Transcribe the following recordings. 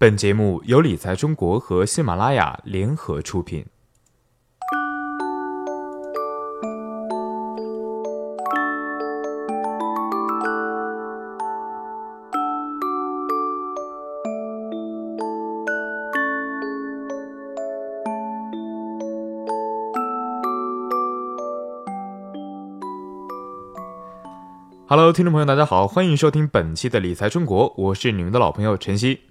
本节目由理财中国和喜马拉雅联合出品。Hello，听众朋友，大家好，欢迎收听本期的理财中国，我是你们的老朋友晨曦。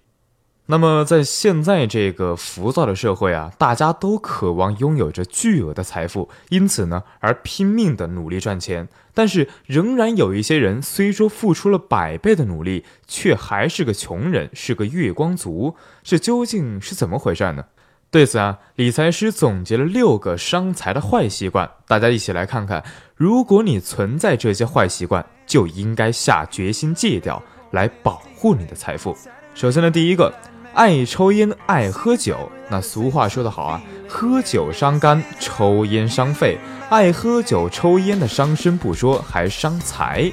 那么，在现在这个浮躁的社会啊，大家都渴望拥有着巨额的财富，因此呢，而拼命的努力赚钱。但是，仍然有一些人，虽说付出了百倍的努力，却还是个穷人，是个月光族。这究竟是怎么回事呢？对此啊，理财师总结了六个伤财的坏习惯，大家一起来看看。如果你存在这些坏习惯，就应该下决心戒掉，来保护你的财富。首先呢，第一个，爱抽烟爱喝酒。那俗话说得好啊，喝酒伤肝，抽烟伤肺。爱喝酒抽烟的伤身不说，还伤财。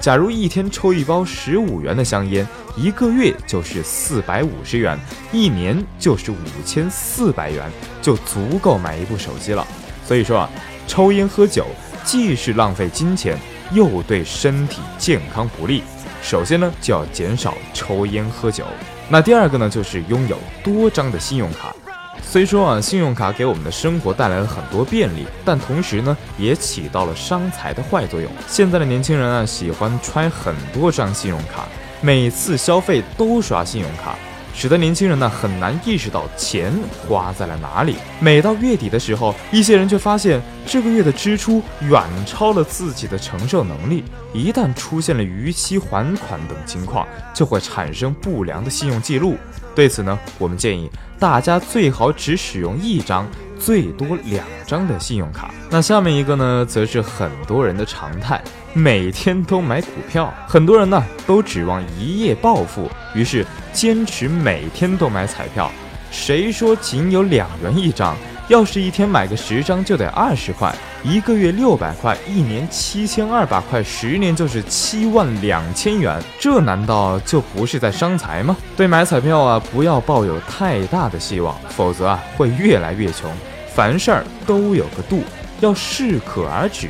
假如一天抽一包十五元的香烟，一个月就是四百五十元，一年就是五千四百元，就足够买一部手机了。所以说啊，抽烟喝酒既是浪费金钱，又对身体健康不利。首先呢，就要减少抽烟喝酒。那第二个呢，就是拥有多张的信用卡。虽说啊，信用卡给我们的生活带来了很多便利，但同时呢，也起到了伤财的坏作用。现在的年轻人啊，喜欢揣很多张信用卡，每次消费都刷信用卡。使得年轻人呢很难意识到钱花在了哪里。每到月底的时候，一些人却发现这个月的支出远超了自己的承受能力。一旦出现了逾期还款等情况，就会产生不良的信用记录。对此呢，我们建议大家最好只使用一张，最多两张的信用卡。那下面一个呢，则是很多人的常态，每天都买股票。很多人呢都指望一夜暴富，于是。坚持每天都买彩票，谁说仅有两元一张？要是一天买个十张就得二十块，一个月六百块，一年七千二百块，十年就是七万两千元，这难道就不是在伤财吗？对买彩票啊，不要抱有太大的希望，否则啊会越来越穷。凡事儿都有个度，要适可而止。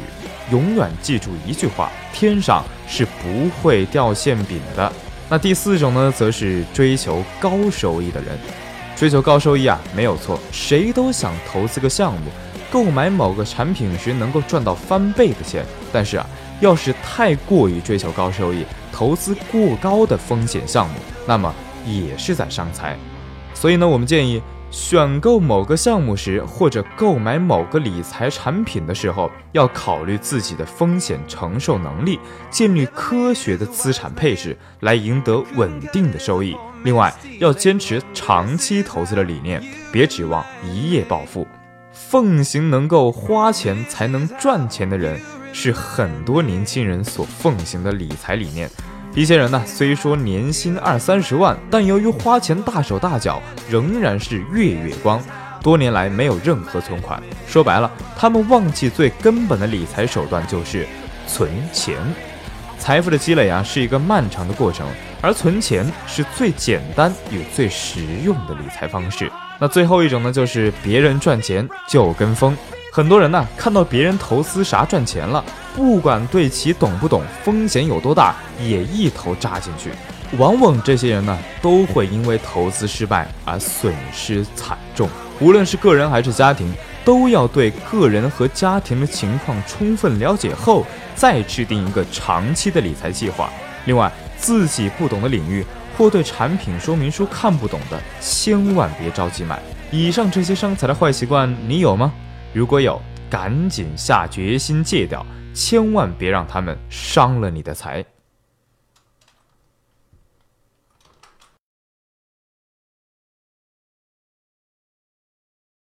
永远记住一句话：天上是不会掉馅饼的。那第四种呢，则是追求高收益的人。追求高收益啊，没有错，谁都想投资个项目，购买某个产品时能够赚到翻倍的钱。但是啊，要是太过于追求高收益，投资过高的风险项目，那么也是在伤财。所以呢，我们建议。选购某个项目时，或者购买某个理财产品的时候，要考虑自己的风险承受能力，建立科学的资产配置，来赢得稳定的收益。另外，要坚持长期投资的理念，别指望一夜暴富。奉行能够花钱才能赚钱的人，是很多年轻人所奉行的理财理念。一些人呢，虽说年薪二三十万，但由于花钱大手大脚，仍然是月月光。多年来没有任何存款，说白了，他们忘记最根本的理财手段就是存钱。财富的积累啊，是一个漫长的过程，而存钱是最简单也最实用的理财方式。那最后一种呢，就是别人赚钱就跟风。很多人呢，看到别人投资啥赚钱了，不管对其懂不懂，风险有多大，也一头扎进去。往往这些人呢，都会因为投资失败而损失惨重。无论是个人还是家庭，都要对个人和家庭的情况充分了解后，再制定一个长期的理财计划。另外，自己不懂的领域或对产品说明书看不懂的，千万别着急买。以上这些伤财的坏习惯，你有吗？如果有，赶紧下决心戒掉，千万别让他们伤了你的财。